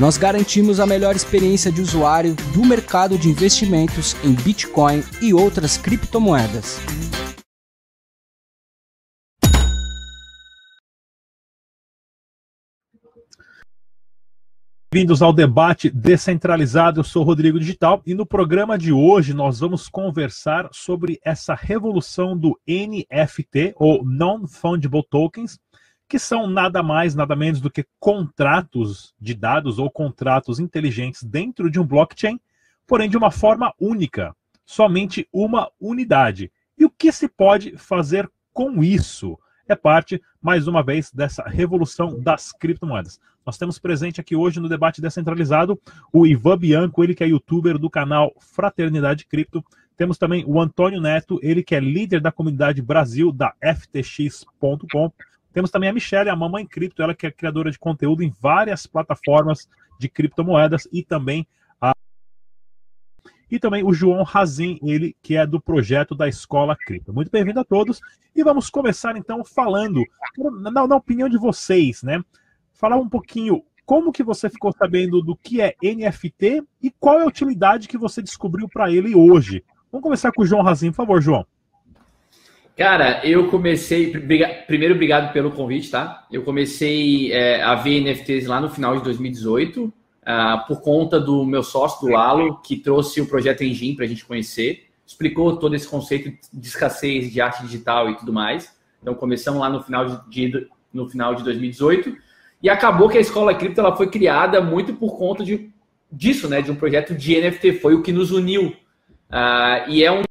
Nós garantimos a melhor experiência de usuário do mercado de investimentos em Bitcoin e outras criptomoedas. Bem-vindos ao debate descentralizado. Eu sou Rodrigo Digital e no programa de hoje nós vamos conversar sobre essa revolução do NFT ou Non-Fungible Tokens que são nada mais, nada menos do que contratos de dados ou contratos inteligentes dentro de um blockchain, porém de uma forma única, somente uma unidade. E o que se pode fazer com isso? É parte, mais uma vez, dessa revolução das criptomoedas. Nós temos presente aqui hoje no debate descentralizado o Ivan Bianco, ele que é youtuber do canal Fraternidade Cripto. Temos também o Antônio Neto, ele que é líder da comunidade Brasil da FTX.com. Temos também a Michelle, a Mamãe Cripto, ela que é criadora de conteúdo em várias plataformas de criptomoedas e também a e também o João Razin, ele que é do projeto da Escola Cripto. Muito bem-vindo a todos e vamos começar então falando na, na, opinião de vocês, né? Falar um pouquinho como que você ficou sabendo do que é NFT e qual é a utilidade que você descobriu para ele hoje. Vamos começar com o João Razin, por favor, João. Cara, eu comecei. Primeiro, obrigado pelo convite, tá? Eu comecei é, a ver NFTs lá no final de 2018, uh, ah, por conta do meu sócio, do Lalo, que trouxe o projeto Engine para a gente conhecer, explicou todo esse conceito de escassez de arte digital e tudo mais. Então, começamos lá no final de, no final de 2018 e acabou que a escola cripto ela foi criada muito por conta de, disso, né? De um projeto de NFT, foi o que nos uniu. Uh, e é um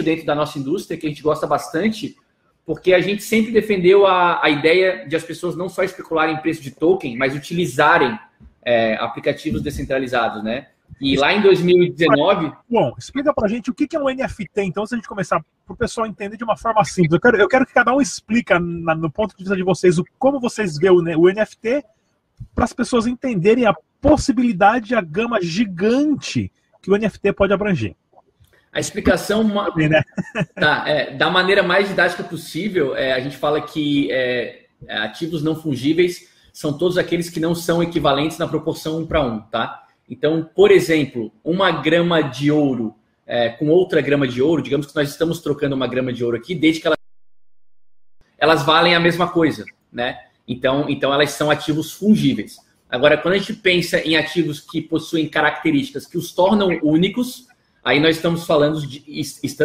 dentro da nossa indústria, que a gente gosta bastante, porque a gente sempre defendeu a, a ideia de as pessoas não só especularem em preço de token, mas utilizarem é, aplicativos descentralizados, né? E lá em 2019. Bom, explica pra gente o que é um NFT, então, se a gente começar para o pessoal entender de uma forma simples. Eu quero, eu quero que cada um explica, na, no ponto de vista de vocês, o, como vocês vê o, o NFT, para as pessoas entenderem a possibilidade, a gama gigante que o NFT pode abranger. A explicação né? tá, é, da maneira mais didática possível, é, a gente fala que é, é, ativos não fungíveis são todos aqueles que não são equivalentes na proporção 1 para 1, tá? Então, por exemplo, uma grama de ouro é, com outra grama de ouro, digamos que nós estamos trocando uma grama de ouro aqui, desde que elas, elas valem a mesma coisa, né? Então, então elas são ativos fungíveis. Agora, quando a gente pensa em ativos que possuem características que os tornam únicos, Aí nós estamos falando de,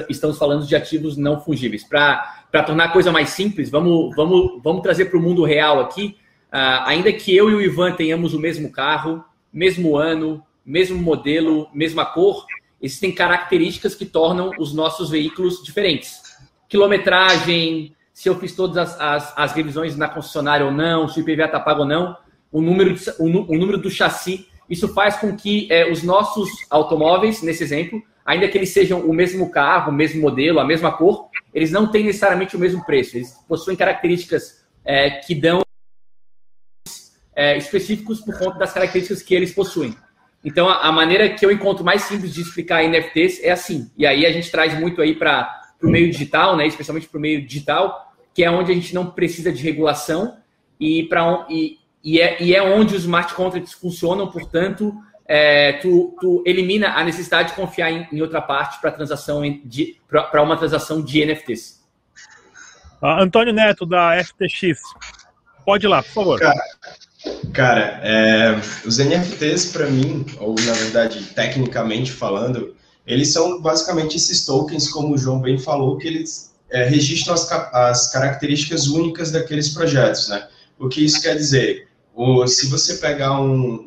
estamos falando de ativos não fungíveis. Para tornar a coisa mais simples, vamos, vamos, vamos trazer para o mundo real aqui. Uh, ainda que eu e o Ivan tenhamos o mesmo carro, mesmo ano, mesmo modelo, mesma cor, existem características que tornam os nossos veículos diferentes. Quilometragem, se eu fiz todas as, as, as revisões na concessionária ou não, se o IPVA está pago ou não, o número, de, o, o número do chassi isso faz com que é, os nossos automóveis, nesse exemplo, ainda que eles sejam o mesmo carro, o mesmo modelo, a mesma cor, eles não têm necessariamente o mesmo preço. Eles possuem características é, que dão é, específicos por conta das características que eles possuem. Então, a, a, maneira que eu encontro mais simples de explicar NFTs é assim. E aí a gente traz muito aí para o meio digital, né, especialmente para o meio digital, que é onde a gente não precisa de regulação e, para e, e é, e é onde os smart contracts funcionam, portanto, é, tu, tu, elimina a necessidade de confiar em, em outra parte para transação para uma transação de NFTs. Uh, Antônio Neto da FTX, pode ir lá, por favor. Cara, cara é, os NFTs para mim, ou na verdade tecnicamente falando, eles são basicamente esses tokens, como o João bem falou, que eles é, registram as, as características únicas daqueles projetos, né? O que isso quer dizer? Ou se você pegar um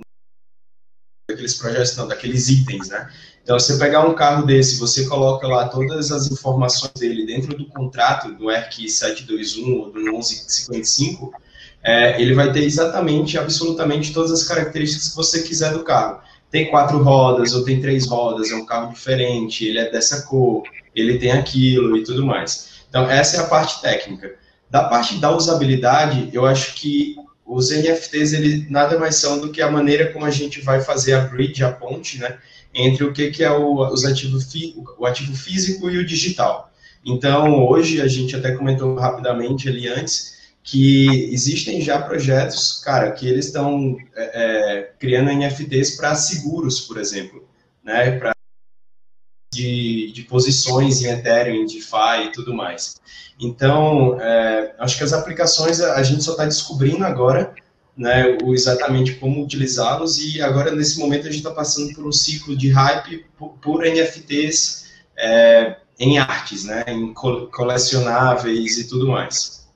daqueles projetos, não, daqueles itens, né? Então, você pegar um carro desse, você coloca lá todas as informações dele dentro do contrato do ERC 721 ou do 1155, é, ele vai ter exatamente, absolutamente todas as características que você quiser do carro. tem quatro rodas ou tem três rodas, é um carro diferente, ele é dessa cor, ele tem aquilo e tudo mais. Então, essa é a parte técnica. Da parte da usabilidade, eu acho que os NFTs, ele nada mais são do que a maneira como a gente vai fazer a bridge, a ponte, né, entre o que, que é o, os ativos, o ativo físico e o digital. Então, hoje, a gente até comentou rapidamente ali antes, que existem já projetos, cara, que eles estão é, é, criando NFTs para seguros, por exemplo, né, para de, de, posições em Ethereum, em DeFi e tudo mais. Então, é, acho que as aplicações a, gente só está descobrindo agora, né, o, exatamente como utilizá-los e agora nesse momento a gente está passando por um ciclo de hype por, por NFTs é, em artes, né, em colecionáveis e tudo mais.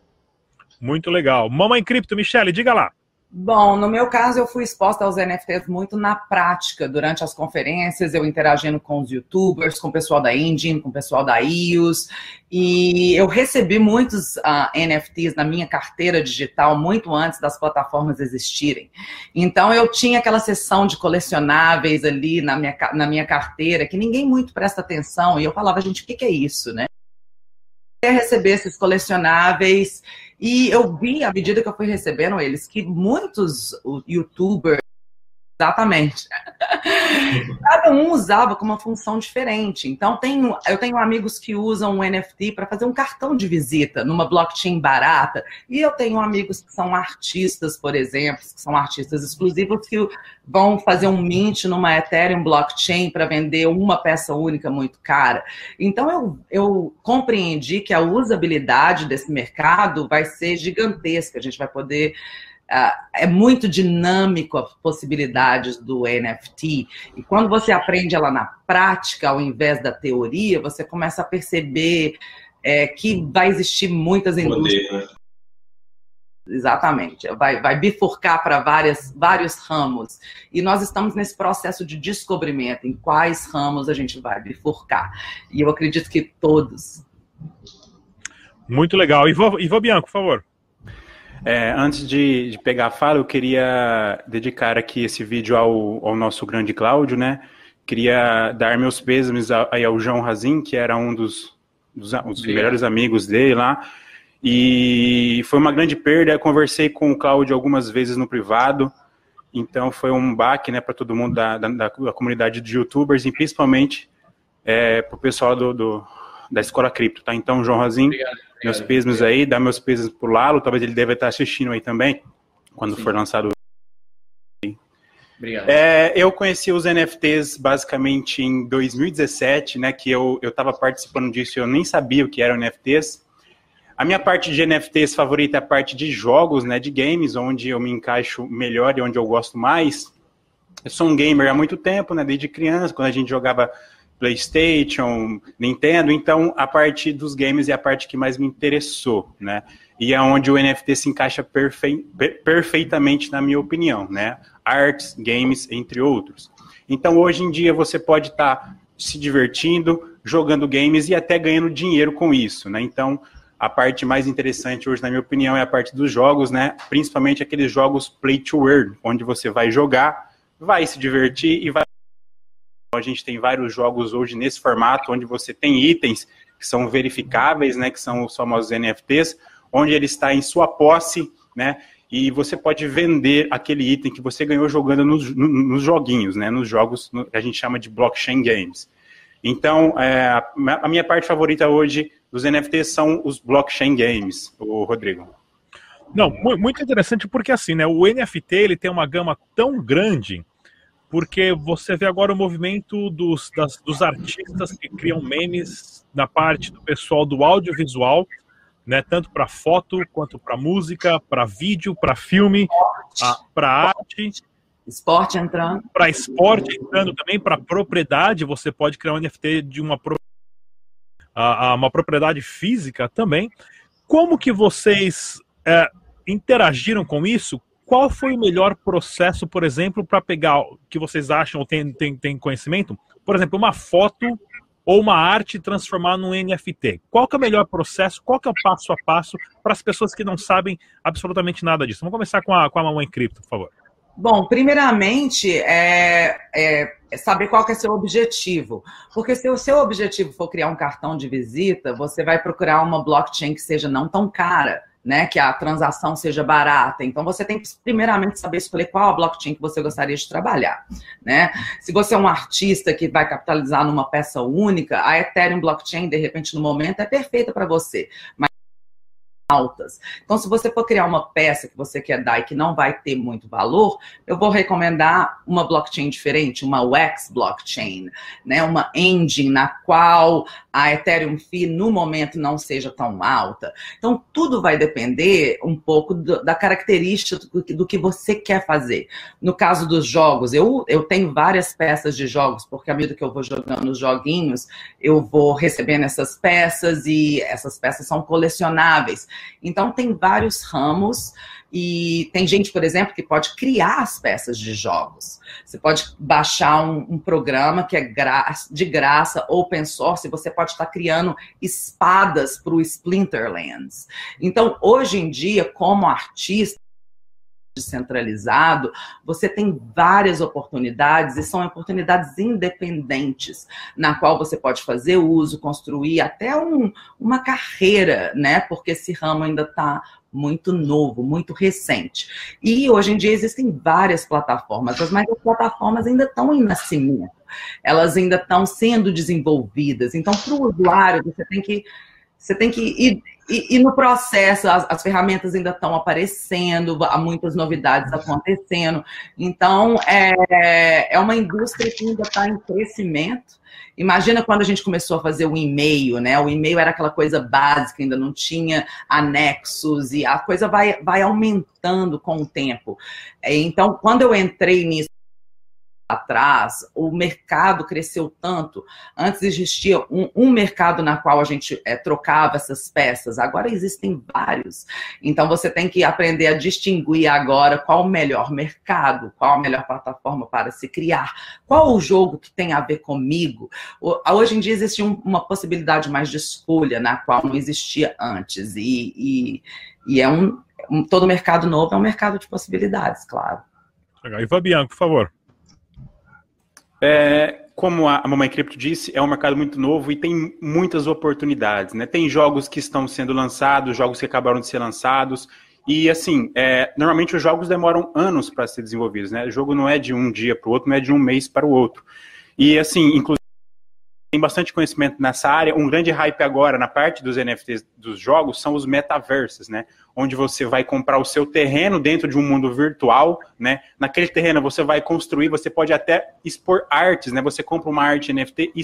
Muito legal. Mamãe Cripto, Michele, diga lá. Bom, no meu caso, eu fui exposta aos NFTs muito na prática, durante as conferências, eu interagindo com os youtubers, com o pessoal da Engine, com o pessoal da IOS, e eu recebi muitos uh, ah, NFTs na minha carteira digital muito antes das plataformas existirem. Então, eu tinha aquela sessão de colecionáveis ali na minha, na minha carteira, que ninguém muito presta atenção, e eu falava, gente, o que, que é isso, né? receber esses colecionáveis e eu vi, à medida que eu fui recebendo eles, que muitos youtubers Exatamente. Cada um usava com uma função diferente. Então, tenho, eu tenho amigos que usam o NFT para fazer um cartão de visita numa blockchain barata. E eu tenho amigos que são artistas, por exemplo, que são artistas exclusivos, que vão fazer um mint numa Ethereum blockchain para vender uma peça única muito cara. Então, eu, eu compreendi que a usabilidade desse mercado vai ser gigantesca. A gente vai poder é muito dinâmico as possibilidades do NFT. E quando você aprende ela na prática, ao invés da teoria, você começa a perceber é, que vai existir muitas indústrias. Poder, né? Exatamente, vai, vai bifurcar para vários ramos. E nós estamos nesse processo de descobrimento em quais ramos a gente vai bifurcar. E eu acredito que todos. Muito legal. Ivo, Ivo Bianco, por favor. É, antes de, de, pegar a fala, eu queria dedicar aqui esse vídeo ao, ao nosso grande Cláudio, né? Queria dar meus pêsames aí ao João Razin, que era um dos, dos, dos melhores amigos dele lá. E foi uma grande perda. Eu conversei com o Cláudio algumas vezes no privado. Então foi um baque né, para todo mundo da, da, da, comunidade de youtubers e principalmente é, para o pessoal do, do, da Escola Cripto. Tá? Então, João Razin, Obrigado meus pêsames aí, dá meus pêsames pro Lalo, talvez ele deve estar assistindo aí também, quando Sim. for lançado. Obrigado. É, eu conheci os NFTs basicamente em 2017, né, que eu estava participando disso e eu nem sabia o que eram NFTs. A minha parte de NFTs favorita é a parte de jogos, né, de games, onde eu me encaixo melhor e onde eu gosto mais. Eu sou um gamer há muito tempo, né, desde criança, quando a gente jogava PlayStation, Nintendo, então a parte dos games é a parte que mais me interessou, né? E é onde o NFT se encaixa perfe perfeitamente, na minha opinião, né? Arts, games, entre outros. Então, hoje em dia, você pode estar tá se divertindo, jogando games e até ganhando dinheiro com isso, né? Então, a parte mais interessante hoje, na minha opinião, é a parte dos jogos, né? Principalmente aqueles jogos play to earn, onde você vai jogar, vai se divertir e vai a gente tem vários jogos hoje nesse formato, onde você tem itens que são verificáveis, né, que são os famosos NFTs, onde ele está em sua posse, né, e você pode vender aquele item que você ganhou jogando nos, nos joguinhos, né, nos jogos que a gente chama de blockchain games. Então, é, a minha parte favorita hoje dos NFTs são os blockchain games, o Rodrigo. Não, muito interessante porque assim, né, o NFT ele tem uma gama tão grande porque você vê agora o movimento dos, das, dos artistas que criam memes na parte do pessoal do audiovisual, né, tanto para foto quanto para música, para vídeo, para filme, para arte. Esporte entrando. Para esporte entrando também, para propriedade, você pode criar um NFT de uma, uma propriedade física também. Como que vocês é, interagiram com isso? Qual foi o melhor processo, por exemplo, para pegar que vocês acham ou têm tem, tem conhecimento? Por exemplo, uma foto ou uma arte transformar num NFT? Qual que é o melhor processo? Qual que é o passo a passo para as pessoas que não sabem absolutamente nada disso? Vamos começar com a, com a Mamãe Cripto, por favor. Bom, primeiramente, é, é, saber qual que é seu objetivo. Porque se o seu objetivo for criar um cartão de visita, você vai procurar uma blockchain que seja não tão cara, né? Que a transação seja barata. Então você tem que primeiramente saber escolher qual a blockchain que você gostaria de trabalhar, né? Se você é um artista que vai capitalizar numa peça única, a Ethereum blockchain de repente no momento é perfeita para você. Mas altas. Então, se você for criar uma peça que você quer dar e que não vai ter muito valor, eu vou recomendar uma blockchain diferente, uma Wax blockchain, né? Uma engine na qual a Ethereum Fee no momento não seja tão alta. Então, tudo vai depender um pouco do, da característica do, do, que você quer fazer. No caso dos jogos, eu, eu tenho várias peças de jogos, porque à medida que eu vou jogando os joguinhos, eu vou recebendo essas peças e essas peças são colecionáveis. Então, tem vários ramos e tem gente, por exemplo, que pode criar as peças de jogos. Você pode baixar um, um programa que é gra de graça, open source, você pode estar criando espadas para o Splinterlands. Então, hoje em dia, como artista, descentralizado, você tem várias oportunidades e são oportunidades independentes na qual você pode fazer uso, construir até um, uma carreira, né? Porque esse ramo ainda está muito novo, muito recente. E hoje em dia existem várias plataformas, mas as plataformas ainda estão em nascimento, elas ainda estão sendo desenvolvidas. Então, para o usuário, você tem que você tem que ir, e, no processo, as, as, ferramentas ainda estão aparecendo, há muitas novidades acontecendo. Então, é, é uma indústria que ainda está em crescimento. Imagina quando a gente começou a fazer o e-mail, né? O e-mail era aquela coisa básica, ainda não tinha anexos, e a coisa vai, vai aumentando com o tempo. Então, quando eu entrei nisso, atrás, o mercado cresceu tanto. Antes existia um, um mercado na qual a gente é, trocava essas peças, agora existem vários. Então você tem que aprender a distinguir agora qual o melhor mercado, qual a melhor plataforma para se criar, qual o jogo que tem a ver comigo. Hoje em dia existe um, uma possibilidade mais de escolha na qual não existia antes. E, e, e é um, um, todo mercado novo é um mercado de possibilidades, claro. E Fabiano, por favor. É, como a Mamãe Cripto disse, é um mercado muito novo e tem muitas oportunidades. Né? Tem jogos que estão sendo lançados, jogos que acabaram de ser lançados. E assim, é, normalmente os jogos demoram anos para ser desenvolvidos. Né? O jogo não é de um dia para o outro, não é de um mês para o outro. E assim, inclusive tem bastante conhecimento nessa área. Um grande hype agora na parte dos NFTs dos jogos são os metaversos, né? Onde você vai comprar o seu terreno dentro de um mundo virtual, né? Naquele terreno você vai construir, você pode até expor artes, né? Você compra uma arte NFT e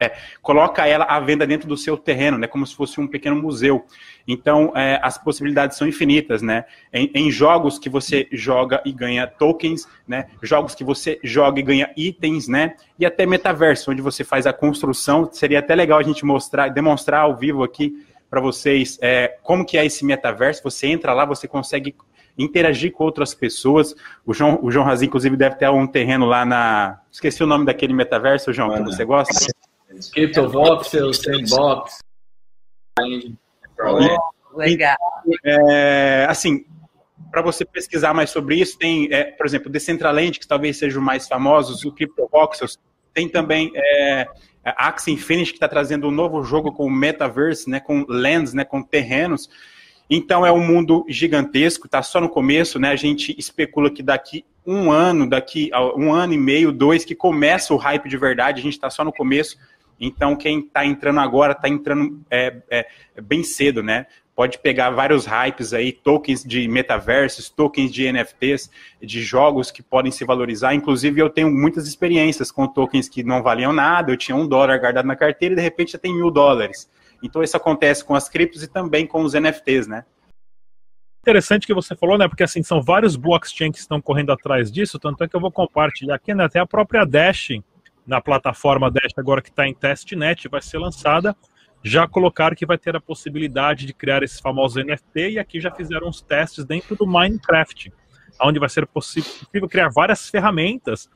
é, coloca ela à venda dentro do seu terreno, né, como se fosse um pequeno museu. Então, é, as possibilidades são infinitas, né? Em, em, jogos que você joga e ganha tokens, né? Jogos que você joga e ganha itens, né? E até metaverso, onde você faz a construção. Seria até legal a gente mostrar, demonstrar ao vivo aqui para vocês é, como que é esse metaverso. Você entra lá, você consegue interagir com outras pessoas. O João, o João Razin, inclusive, deve ter um terreno lá na. Esqueci o nome daquele metaverso, João, que você gosta? CryptoVoxel, Sandbox. legal. É, assim, para você pesquisar mais sobre isso, tem, é, por exemplo, Decentraland, que talvez sejam mais famosos, o CryptoVoxels. Tem também é, a Axie Infinity, que está trazendo um novo jogo com Metaverse, né, com lands, né, com terrenos. Então é um mundo gigantesco, está só no começo, né? A gente especula que daqui um ano, daqui um ano e meio, dois, que começa o hype de verdade, a gente está só no começo. Então, quem está entrando agora está entrando é, é, bem cedo, né? Pode pegar vários hypes aí, tokens de metaversos, tokens de NFTs, de jogos que podem se valorizar. Inclusive, eu tenho muitas experiências com tokens que não valiam nada. Eu tinha um dólar guardado na carteira e de repente já tem mil dólares. Então, isso acontece com as criptos e também com os NFTs, né? Interessante que você falou, né? Porque assim, são vários blockchains que estão correndo atrás disso, tanto é que eu vou compartilhar aqui, né? Até a própria Dash na plataforma Dash agora que está em testnet, vai ser lançada. Já colocaram que vai ter a possibilidade de criar esse famoso NFT e aqui já fizeram os testes dentro do Minecraft, onde vai ser possível criar várias ferramentas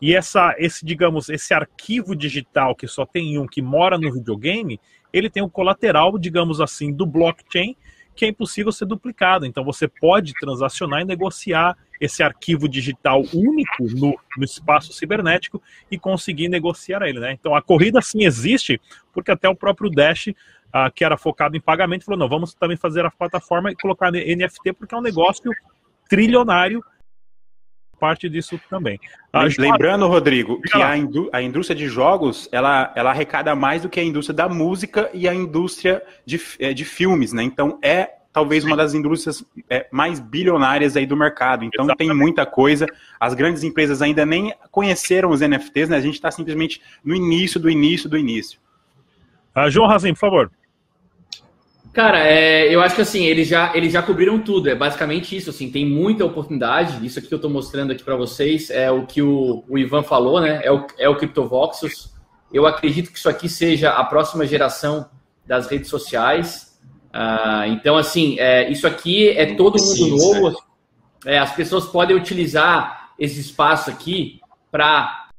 e essa, esse, digamos, esse arquivo digital que só tem um que mora no videogame, ele tem o colateral, digamos assim, do blockchain que é impossível ser duplicado. Então você pode transacionar e negociar esse arquivo digital único no, no espaço cibernético e conseguir negociar ele. Né? Então a corrida sim existe, porque até o próprio Dash uh, que era focado em pagamento, falou: não, vamos também fazer a plataforma e colocar NFT, porque é um negócio trilionário. Parte disso também. Lembrando, Rodrigo, que a, indú a, indústria de jogos ela, ela arrecada mais do que a indústria da música e a indústria de, eh, de filmes, né? Então é talvez uma das indústrias é, mais bilionárias aí do mercado. Então Exatamente. tem muita coisa. As grandes empresas ainda nem conheceram os NFTs, né? A gente está simplesmente no início do início do início. Uh, João Razim, por favor. Cara, é, eu acho que assim, eles já, eles já cobriram tudo, é basicamente isso, assim, tem muita oportunidade, isso aqui que eu estou mostrando aqui para vocês é o que o, o, Ivan falou, né, é o, é o CryptoVoxels, eu acredito que isso aqui seja a próxima geração das redes sociais, uh, então, assim, é, isso aqui é todo mundo novo, é, as pessoas podem utilizar esse espaço aqui para,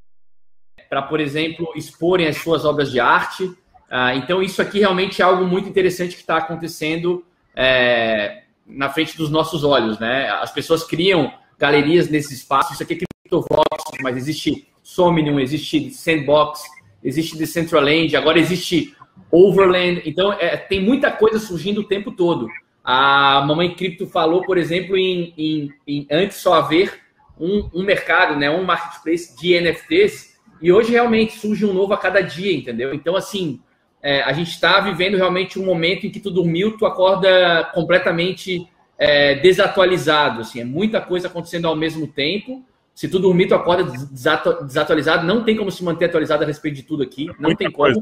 por exemplo, exporem as suas obras de arte, ah, então, isso aqui realmente é algo muito interessante que está acontecendo é, na frente dos nossos olhos. Né? As pessoas criam galerias nesse espaço. Isso aqui é CryptoVox, mas existe Somnium, existe Sandbox, existe Decentraland, agora existe Overland. Então, é, tem muita coisa surgindo o tempo todo. A Mamãe Cripto falou, por exemplo, em, em, em antes só haver um, um mercado, né, um marketplace de NFTs, e hoje realmente surge um novo a cada dia, entendeu? Então, assim, é, a gente está vivendo realmente um momento em que tu dormiu, tu acorda completamente é, desatualizado. Assim, é muita coisa acontecendo ao mesmo tempo. Se tu dormir, tu acorda desatualizado. Não tem como se manter atualizado a respeito de tudo aqui. Não muita tem como.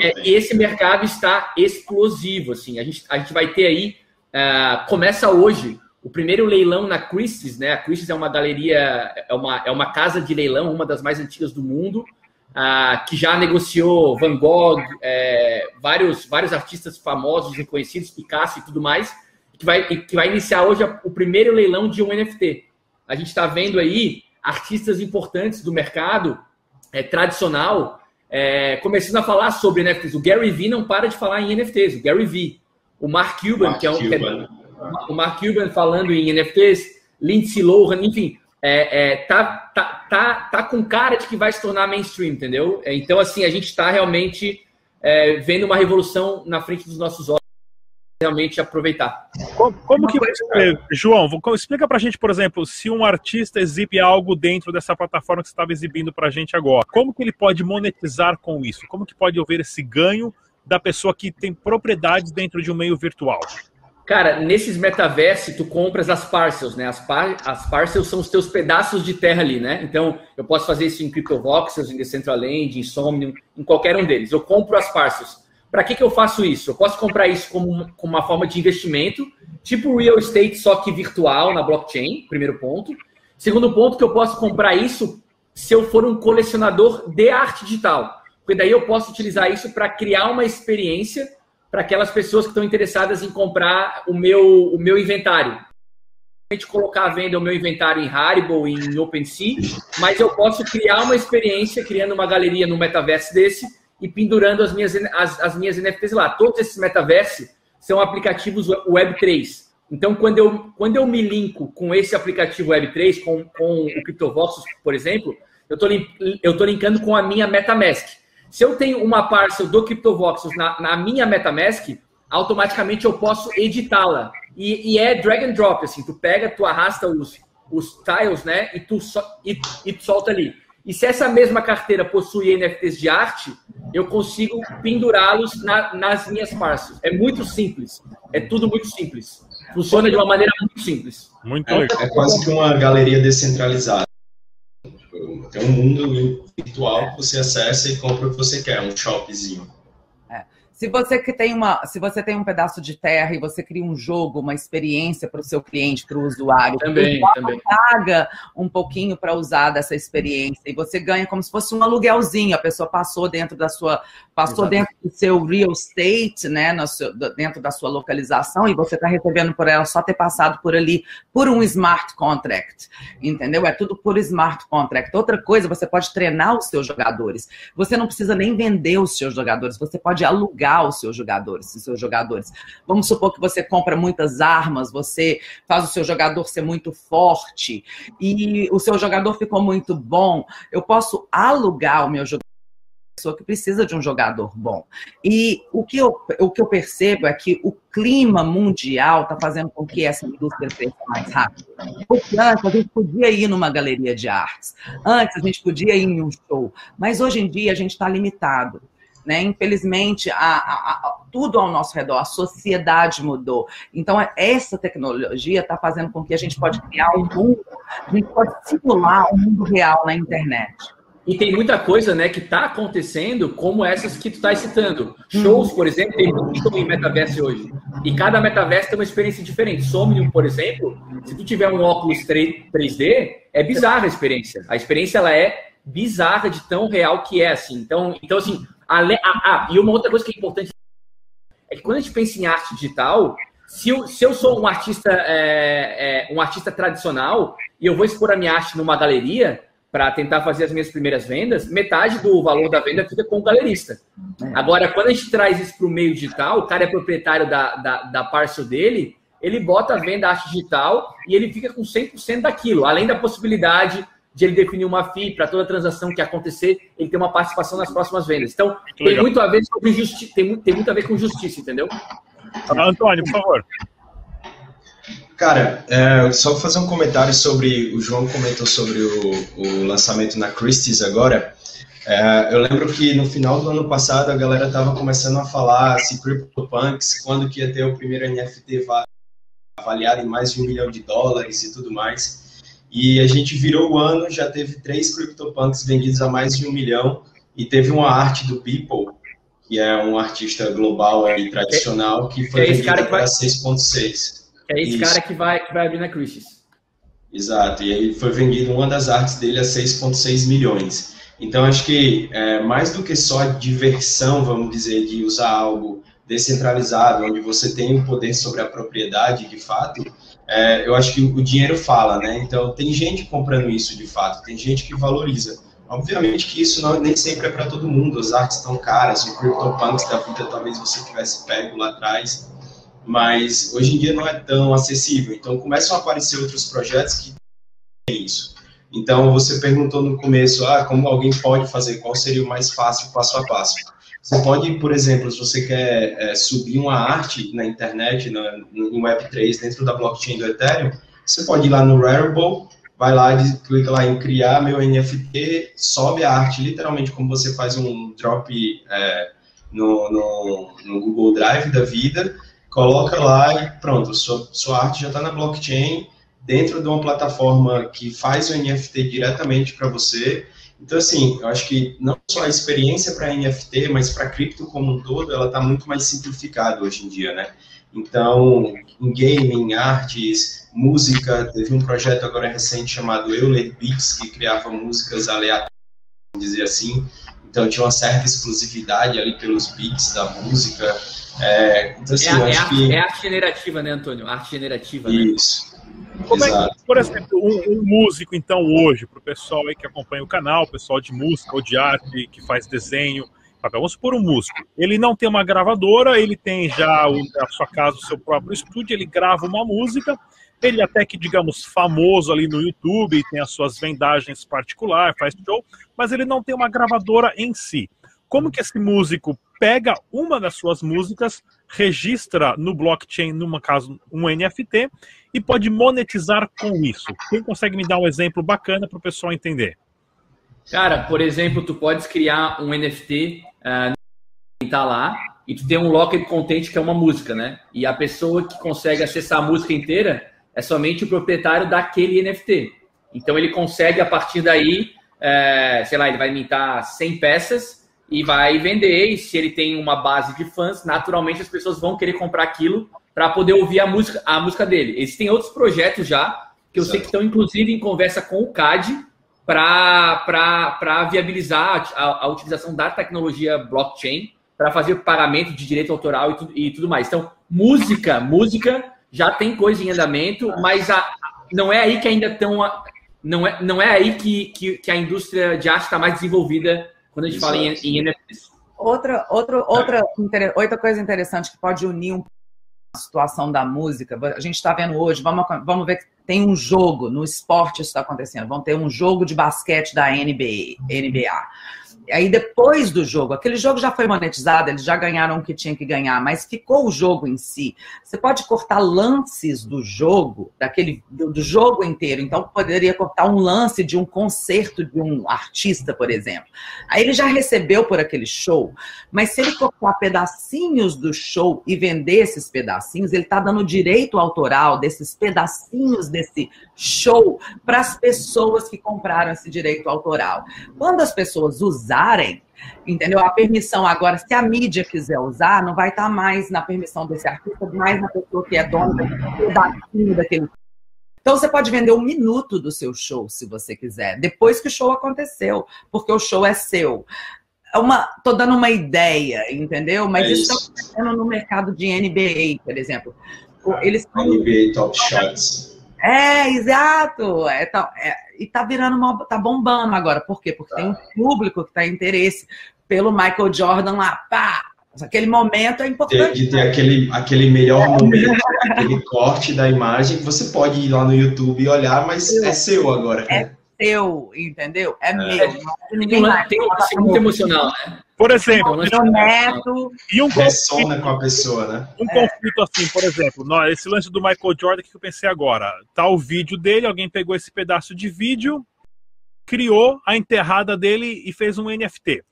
É, esse mercado está explosivo. Assim, a gente, a gente vai ter aí. Uh, começa hoje o primeiro leilão na Christie's, né? A Christie's é uma galeria, é uma, é uma casa de leilão, uma das mais antigas do mundo ah, que já negociou Van Gogh, é, vários, vários artistas famosos, reconhecidos, Picasso e tudo mais, que vai, que vai iniciar hoje o primeiro leilão de um NFT. A gente está vendo aí artistas importantes do mercado é, tradicional é, começando a falar sobre NFTs. O Gary Vee não para de falar em NFTs, o Gary Vee. O Mark Cuban, Mark que é um. É, o Mark Cuban falando em NFTs, Lindsay Lohan, enfim, é, é, tá, tá, tá, tá com cara de que vai se tornar mainstream, entendeu? É, então, assim, a gente está realmente é, vendo uma revolução na frente dos nossos olhos realmente aproveitar. Como, como que você, João, explica pra gente, por exemplo, se um artista exibe algo dentro dessa plataforma que você estava exibindo pra gente agora, como que ele pode monetizar com isso? Como que pode haver esse ganho da pessoa que tem propriedades dentro de um meio virtual? Cara, nesses metaversos, tu compras as parcels, né? As, par as parcels são os teus pedaços de terra ali, né? Então, eu posso fazer isso em CryptoVoxels, em Decentraland, em Somnium, em qualquer um deles. Eu compro as parcels. Para que, que eu faço isso? Eu posso comprar isso como, como uma forma de investimento, tipo real estate, só que virtual na blockchain, primeiro ponto. Segundo ponto, que eu posso comprar isso se eu for um colecionador de arte digital. Porque daí eu posso utilizar isso para criar uma experiência para aquelas pessoas que estão interessadas em comprar o meu, o meu inventário. A colocar à venda o meu inventário em Haribo, em OpenSea, mas eu posso criar uma experiência criando uma galeria no metaverso desse e pendurando as minhas, as, as minhas NFTs lá. Todos esses metaversos são aplicativos Web3. Então, quando eu, quando eu me linko com esse aplicativo Web3, com, com o CryptoVoxels, por exemplo, eu estou eu tô linkando com a minha MetaMask. Se eu tenho uma parcel do CryptoVoxels na, na minha MetaMask, automaticamente eu posso editá-la. E, e, é drag and drop, assim, tu pega, tu arrasta os, os tiles, né, e tu, so, e, e tu solta ali. E se essa mesma carteira possui NFTs de arte, eu consigo pendurá-los na, nas minhas parcels. É muito simples. É tudo muito simples. Funciona de uma maneira muito simples. Muito legal. É quase que uma galeria descentralizada. Tem um mundo virtual que você acessa e compra o que você quer, um shopzinho. É. Se você que tem uma, se você tem um pedaço de terra e você cria um jogo, uma experiência para o seu cliente, para o usuário, também, o também. paga um pouquinho para usar dessa experiência e você ganha como se fosse um aluguelzinho. A pessoa passou dentro da sua passou Exato. dentro do seu real estate, né, seu, dentro da sua localização, e você está recebendo por ela só ter passado por ali por um smart contract, entendeu? É tudo por smart contract. Outra coisa, você pode treinar os seus jogadores. Você não precisa nem vender os seus jogadores, você pode alugar os seus jogadores, os seus jogadores. Vamos supor que você compra muitas armas, você faz o seu jogador ser muito forte e o seu jogador ficou muito bom. Eu posso alugar o meu jogador pessoa que precisa de um jogador bom. E o que eu, o que eu percebo é que o clima mundial está fazendo com que essa indústria cresça mais rápido. Porque antes a gente podia ir numa galeria de artes, antes a gente podia ir em um show, mas hoje em dia a gente está limitado. Né? Infelizmente, a, a, a, tudo ao nosso redor, a sociedade mudou. Então, essa tecnologia está fazendo com que a gente pode criar um mundo, a gente pode simular um mundo real na internet. E tem muita coisa, né, que está acontecendo, como essas que tu está citando. Shows, por exemplo, tem muito show em metaverso hoje. E cada metaverso tem uma experiência diferente. Somnium, por exemplo, se tu tiver um óculos 3D, é bizarra a experiência. A experiência ela é bizarra de tão real que é assim. Então, então assim, ah, e uma outra coisa que é importante é que quando a gente pensa em arte digital, se eu, se eu sou um artista é, é, um artista tradicional e eu vou expor a minha arte numa galeria, para tentar fazer as minhas primeiras vendas, metade do valor da venda fica com o galerista. É. Agora, quando a gente traz isso para o meio digital, o cara é proprietário da, da, da parcel dele, ele bota a venda arte digital e ele fica com 100% daquilo, além da possibilidade de ele definir uma FII para toda transação que acontecer, ele ter uma participação nas próximas vendas. Então, muito tem muito a ver sobre justiça, tem, tem muito a ver com justiça, entendeu? Antônio, por favor. Cara, é, só fazer um comentário sobre. O João comentou sobre o, o lançamento na Christie's agora. É, eu lembro que no final do ano passado a galera estava começando a falar se CryptoPunks, quando que ia ter o primeiro NFT avaliado em mais de um milhão de dólares e tudo mais. E a gente virou o ano, já teve três CryptoPunks vendidos a mais de um milhão e teve uma arte do People, que é um artista global e tradicional, que foi é vendida para 6.6. É esse Isso. cara que vai, que vai abrir na Christie's. Exato, e aí foi vendido uma das artes dele a 6,6 milhões. Então, acho que é, mais do que só diversão, vamos dizer, de usar algo descentralizado, onde você tem o poder sobre a propriedade, de fato, é, eu acho que o dinheiro fala, né? Então, tem gente comprando isso, de fato, tem gente que valoriza. Obviamente que isso não, nem sempre é para todo mundo, as artes estão caras, o CryptoPunks da vida talvez você tivesse pego lá atrás, mas hoje em dia não é tão acessível. Então começam a aparecer outros projetos que têm isso. Então você perguntou no começo, ah, como alguém pode fazer, qual seria o mais fácil passo a passo? Você pode, por exemplo, se você quer é, subir uma arte na internet, na, no Web3, dentro da blockchain do Ethereum, você pode ir lá no Rarible, vai lá, clica lá em criar meu NFT, sobe a arte, literalmente como você faz um drop é, no, no, no Google Drive da vida, coloca lá e pronto, sua, sua arte já está na blockchain, dentro de uma plataforma que faz o NFT diretamente para você. Então, assim, eu acho que não só a experiência para NFT, mas para cripto como um todo, ela está muito mais simplificada hoje em dia, né? Então, em gaming, artes, música, teve um projeto agora recente chamado Euler Beats, que criava músicas aleatórias, dizer assim. Então, tinha uma certa exclusividade ali pelos beats da música. É, então, assim, é, é, arte, que... é arte generativa, né, Antônio? Arte generativa. Né? Isso. Né? Como Exato. é que, por exemplo, um, um músico, então, hoje, para o pessoal aí que acompanha o canal, pessoal de música ou de arte, que faz desenho, vamos supor um músico, ele não tem uma gravadora, ele tem já o, a sua casa, o seu próprio estúdio, ele grava uma música, ele até que, digamos, famoso ali no YouTube, tem as suas vendagens particulares, faz show, mas ele não tem uma gravadora em si. Como que esse músico pega uma das suas músicas, registra no blockchain, numa caso, um NFT, e pode monetizar com isso. Quem consegue me dar um exemplo bacana para o pessoal entender? Cara, por exemplo, tu podes criar um NFT uh, eh, tá lá e tu tem um locker content que é uma música, né? E a pessoa que consegue acessar a música inteira é somente o proprietário daquele NFT. Então ele consegue a partir daí, é, sei lá, ele vai mintar 100 peças e vai vender. E se ele tem uma base de fãs, naturalmente as pessoas vão querer comprar aquilo para poder ouvir a música, a música dele. Existem outros projetos já, que eu certo. sei que estão inclusive em conversa com o CAD para viabilizar a, a, utilização da tecnologia blockchain para fazer pagamento de direito autoral e tudo, e tudo mais. Então, música, música já tem coisa em andamento, mas a, não é aí que ainda estão. Não é, não é aí que, que, que a indústria de arte está mais desenvolvida quando a gente Exato. fala em, em NFTs. Outra, outra, outra, outra coisa interessante que pode unir um a situação da música, a gente está vendo hoje, vamos, vamos ver que tem um jogo no esporte isso está acontecendo, vão ter um jogo de basquete da NBA, NBA. Aí depois do jogo, aquele jogo já foi monetizado, eles já ganharam o que tinha que ganhar, mas ficou o jogo em si. Você pode cortar lances do jogo, daquele do, do jogo inteiro. Então poderia cortar um lance de um concerto de um artista, por exemplo. Aí ele já recebeu por aquele show, mas se ele cortar pedacinhos do show e vender esses pedacinhos, ele está dando direito autoral desses pedacinhos desse show para as pessoas que compraram esse direito autoral. Quando as pessoas usarem, entendeu? A permissão agora, se a mídia quiser usar, não vai estar mais na permissão desse artista, mais na pessoa que é dona daquele daquele. Então você pode vender um minuto do seu show, se você quiser, depois que o show aconteceu, porque o show é seu. É uma, tô dando uma ideia, entendeu? Mas é isso está acontecendo no mercado de NBA, por exemplo. Eles NBA Top Shots. É, exato. É, tá, é, e tá virando uma, tá bombando agora. Por quê? Porque tá. tem um público que tá interesse pelo Michael Jordan lá, pá. Aquele momento é importante. De ter aquele, aquele melhor momento, aquele corte da imagem, que você pode ir lá no YouTube e olhar, mas seu. é seu agora. É seu, entendeu? É, é. meu. Ninguém mais. Tem, tem muito emocional, né? Por exemplo, neto. E um conflito, com a pessoa, né? Um é. conflito assim, por exemplo, esse lance do Michael Jordan que eu pensei agora. Tá o vídeo dele, alguém pegou esse pedaço de vídeo, criou a enterrada dele e fez um NFT.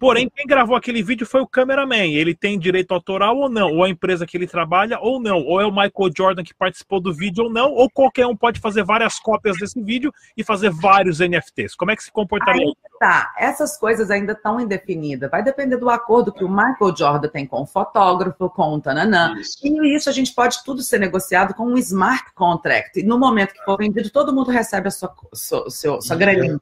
Porém, quem gravou aquele vídeo foi o cameraman. Ele tem direito autoral ou não? Ou a empresa que ele trabalha ou não? Ou é o Michael Jordan que participou do vídeo ou não? Ou qualquer um pode fazer várias cópias desse vídeo e fazer vários NFTs? Como é que se comportaria? Aí tá, essas coisas ainda estão indefinidas. Vai depender do acordo que o Michael Jordan tem com o fotógrafo, com o Tananã. Isso. E isso a gente pode tudo ser negociado com um smart contract. E no momento que for vendido, todo mundo recebe a sua, sua, sua, sua graninha.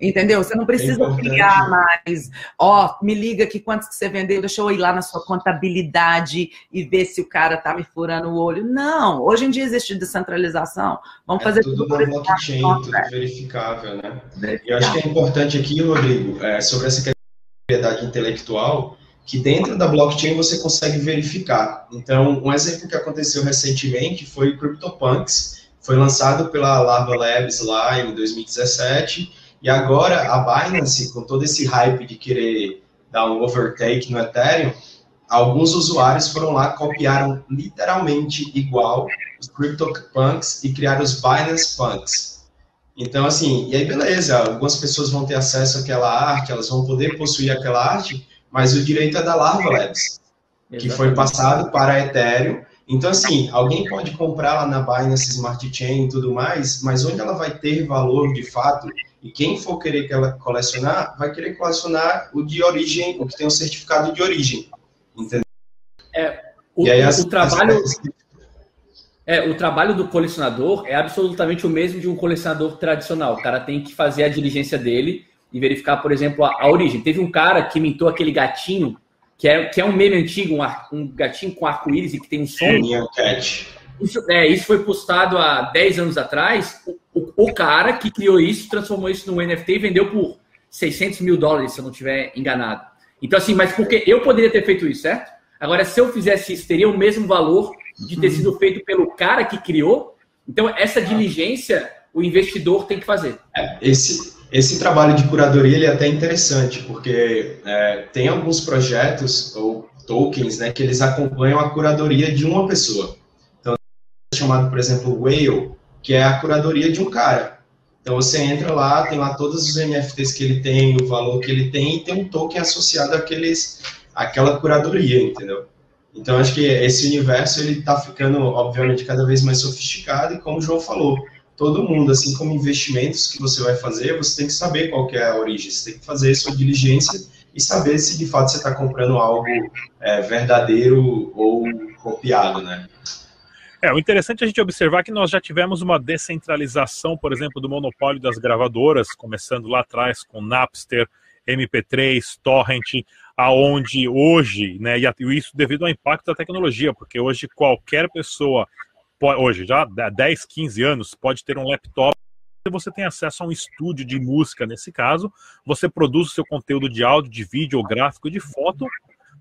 Entendeu? Você não precisa é ligar mais. Ó, oh, me liga aqui quantos que você vendeu, deixa eu ir lá na sua contabilidade e ver se o cara tá me furando o olho. Não, hoje em dia existe descentralização. Vamos é fazer tudo, tudo no blockchain, tudo verificável, né? Verificável. Eu acho que é importante aqui, Rodrigo, é, sobre essa questão de propriedade intelectual, que dentro da blockchain você consegue verificar. Então, um exemplo que aconteceu recentemente foi o CryptoPunks, foi lançado pela Larva Labs lá em 2017 e agora a Binance, com todo esse hype de querer dar um overtake no Ethereum, alguns usuários foram lá, copiaram literalmente igual os CryptoPunks e criaram os Binance Punks. Então, assim, e aí beleza, algumas pessoas vão ter acesso àquela arte, elas vão poder possuir aquela arte, mas o direito é da Larva Labs, que foi passado para a Ethereum. Então, assim, alguém pode comprar lá na Binance Smart Chain e tudo mais, mas onde ela vai ter valor de fato e quem for querer que ela colecionar, vai querer colecionar o de origem, o que tem o um certificado de origem. Entendeu? É, o, e aí, as, o trabalho. As... É, o trabalho do colecionador é absolutamente o mesmo de um colecionador tradicional. O cara tem que fazer a diligência dele e verificar, por exemplo, a, a origem. Teve um cara que mintou aquele gatinho, que é, que é um meme antigo, um, ar, um gatinho com arco-íris e que tem um som. Cat. Isso, é, isso foi postado há 10 anos atrás. O, o, cara que criou isso transformou isso num NFT e vendeu por 600 mil dólares, se eu não estiver enganado. Então, assim, mas porque eu poderia ter feito isso, certo? Agora, se eu fizesse isso, teria o mesmo valor de ter sido feito pelo cara que criou. Então, essa diligência o investidor tem que fazer. É, esse, esse trabalho de curadoria ele é até interessante, porque é, tem alguns projetos ou tokens né, que eles acompanham a curadoria de uma pessoa chamado, por exemplo, Whale, que é a curadoria de um cara. Então você entra lá, tem lá todos os NFTs que ele tem, o valor que ele tem, e tem um token associado àqueles, àquela curadoria, entendeu? Então acho que esse universo ele está ficando, obviamente, cada vez mais sofisticado, e como o João falou, todo mundo, assim como investimentos que você vai fazer, você tem que saber qual que é a origem, você tem que fazer sua diligência e saber se de fato você está comprando algo é, verdadeiro ou copiado, né? É, o interessante é a gente observar que nós já tivemos uma descentralização, por exemplo, do monopólio das gravadoras, começando lá atrás com Napster, MP3, Torrent, aonde hoje, né, e isso devido ao impacto da tecnologia, porque hoje qualquer pessoa, hoje já há 10, 15 anos, pode ter um laptop. Você tem acesso a um estúdio de música, nesse caso, você produz o seu conteúdo de áudio, de vídeo, gráfico, de foto,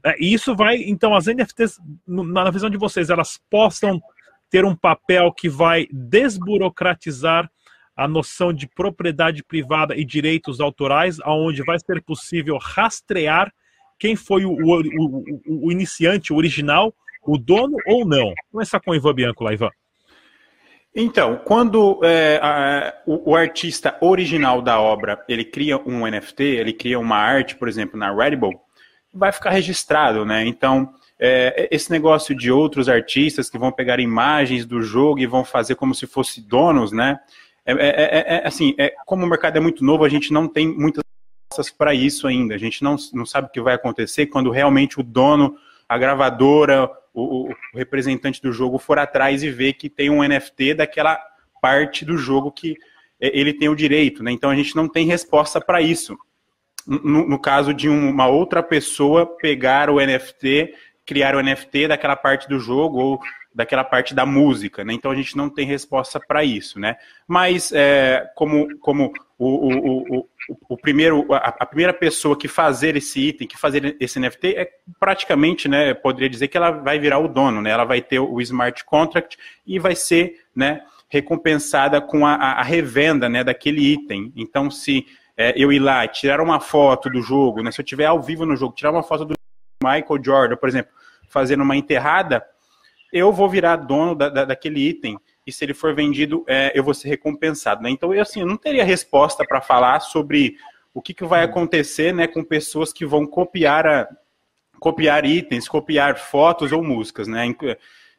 né, e isso vai, então, as NFTs, na visão de vocês, elas possam ter um papel que vai desburocratizar a noção de propriedade privada e direitos autorais, aonde vai ser possível rastrear quem foi o, o, o, o iniciante, o original, o dono ou não. Começar com o Ivan Bianco lá, Ivan. Então, quando é, a, o, o, artista original da obra ele cria um NFT, ele cria uma arte, por exemplo, na Rarible, vai ficar registrado, né? Então, é, esse negócio de outros artistas que vão pegar imagens do jogo e vão fazer como se fossem donos, né? É, é, é, é assim, é, como o mercado é muito novo, a gente não tem muitas respostas para isso ainda. A gente não, não sabe o que vai acontecer quando realmente o dono, a gravadora, o, o representante do jogo for atrás e ver que tem um NFT daquela parte do jogo que ele tem o direito, né? Então a gente não tem resposta para isso. No, no, caso de uma outra pessoa pegar o NFT criar o NFT daquela parte do jogo ou daquela parte da música, né? Então a gente não tem resposta para isso, né? Mas é, como, como o, o, o, o primeiro, a, a, primeira pessoa que fazer esse item, que fazer esse NFT, é praticamente, né? Poderia dizer que ela vai virar o dono, né? Ela vai ter o smart contract e vai ser, né? Recompensada com a, a revenda, né? Daquele item. Então, se é, eu ir lá tirar uma foto do jogo, né? Se eu tiver ao vivo no jogo, tirar uma foto do Michael Jordan, por exemplo, fazendo uma enterrada, eu vou virar dono da, da, daquele item e se ele for vendido, é, eu vou ser recompensado. Né? Então, eu, assim, não teria resposta para falar sobre o que, que vai acontecer né, com pessoas que vão copiar, a, copiar itens, copiar fotos ou músicas. Né?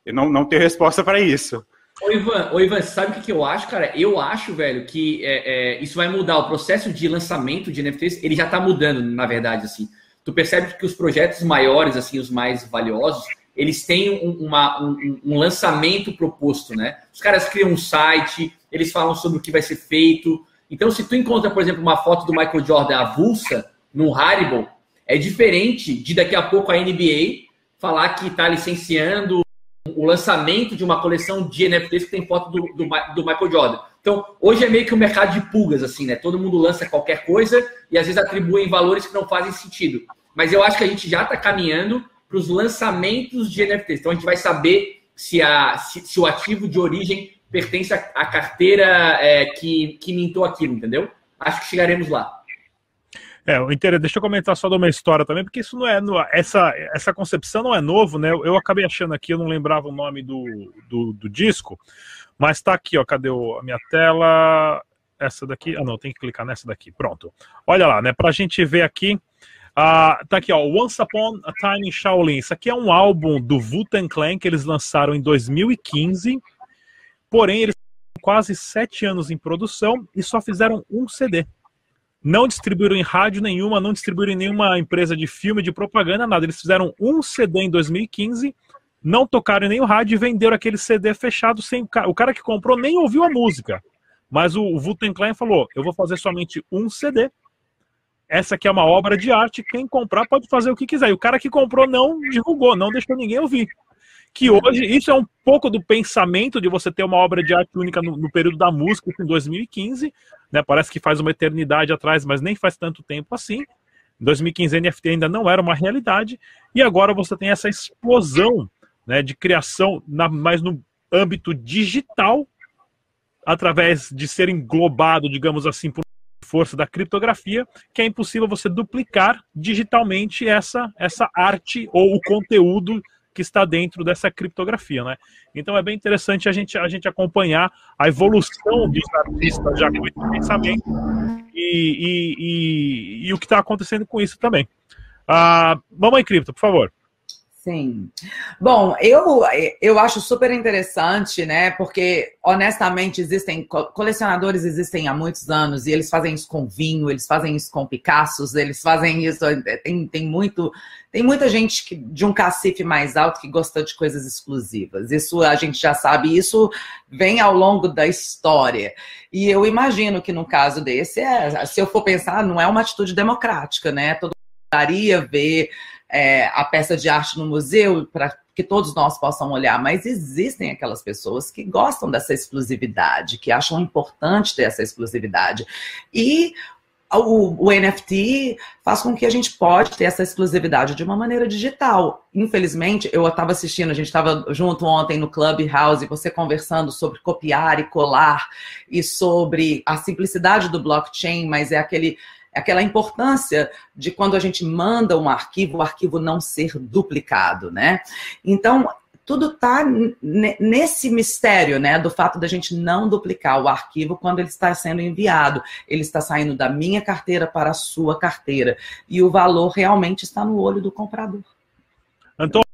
Eu não, não tenho resposta para isso. Ô Ivan, ô Ivan, sabe o que, que eu acho, cara? Eu acho, velho, que é, é, isso vai mudar. O processo de lançamento de NFTs, ele já está mudando, na verdade, assim tu percebe que os projetos maiores, assim, os mais valiosos, eles têm um, uma, um, um, lançamento proposto, né? Os caras criam um site, eles falam sobre o que vai ser feito. Então, se tu encontra, por exemplo, uma foto do Michael Jordan avulsa no Haribo, é diferente de daqui a pouco a NBA falar que está licenciando o lançamento de uma coleção de NFTs que tem foto do, do, do Michael Jordan. Então, hoje é meio que um mercado de pulgas, assim, né? Todo mundo lança qualquer coisa e às vezes atribuem valores que não fazem sentido. Mas eu acho que a gente já está caminhando para os lançamentos de NFTs. Então, a gente vai saber se, a, se, se o ativo de origem pertence à, à carteira é, que, que mintou aquilo, entendeu? Acho que chegaremos lá. É, deixa eu comentar só de uma história também, porque isso não é. Essa, essa concepção não é novo, né? Eu, acabei achando aqui, eu não lembrava o nome do, do, do disco, mas está aqui, ó. Cadê o, a minha tela? Essa daqui. Ah, não, tem que clicar nessa daqui. Pronto. Olha lá, né? Para a gente ver aqui. Ah, tá aqui, ó. Once Upon a Time in Shaolin. Isso aqui é um álbum do Wu-Tang Clan que eles lançaram em 2015. Porém, eles quase sete anos em produção e só fizeram um CD. Não distribuíram em rádio nenhuma, não distribuíram em nenhuma empresa de filme, de propaganda, nada. Eles fizeram um CD em 2015 não tocaram em nenhum rádio e venderam aquele CD fechado sem o cara que comprou nem ouviu a música. Mas o, o Klein falou: "Eu vou fazer somente um CD. Essa aqui é uma obra de arte, quem comprar pode fazer o que quiser". E o cara que comprou não divulgou, não deixou ninguém ouvir. Que hoje isso é um pouco do pensamento de você ter uma obra de arte única no, no período da música em 2015, né? Parece que faz uma eternidade atrás, mas nem faz tanto tempo assim. Em 2015 NFT ainda não era uma realidade e agora você tem essa explosão né, de criação, na, mais no âmbito digital, através de ser englobado, digamos assim, por força da criptografia, que é impossível você duplicar digitalmente essa, essa arte ou o conteúdo que está dentro dessa criptografia, né? Então é bem interessante a gente, a gente acompanhar a evolução dos artistas já com esse pensamento e, e, e, e o que está acontecendo com isso também. Uh, Mamãe Cripto, por favor. Sim. Bom, eu, eu acho super interessante, né? Porque, honestamente, existem colecionadores existem há muitos anos e eles fazem isso com vinho, eles fazem isso com Picassos, eles fazem isso. Tem, tem, muito, tem muita gente que, de um cacife mais alto que gosta de coisas exclusivas. Isso a gente já sabe, isso vem ao longo da história. E eu imagino que no caso desse, é, se eu for pensar, não é uma atitude democrática, né? Todo mundo daria ver é, a peça de arte no museu para que todos nós possam olhar, mas existem aquelas pessoas que gostam dessa exclusividade, que acham importante ter essa exclusividade. E o, o, NFT faz com que a gente pode ter essa exclusividade de uma maneira digital. Infelizmente, eu estava assistindo, a gente estava junto ontem no Clubhouse, você conversando sobre copiar e colar e sobre a simplicidade do blockchain, mas é aquele aquela importância de quando a gente manda um arquivo, o arquivo não ser duplicado, né? Então, tudo está nesse mistério, né, do fato da gente não duplicar o arquivo quando ele está sendo enviado. Ele está saindo da minha carteira para a sua carteira. E o valor realmente está no olho do comprador. Antônio,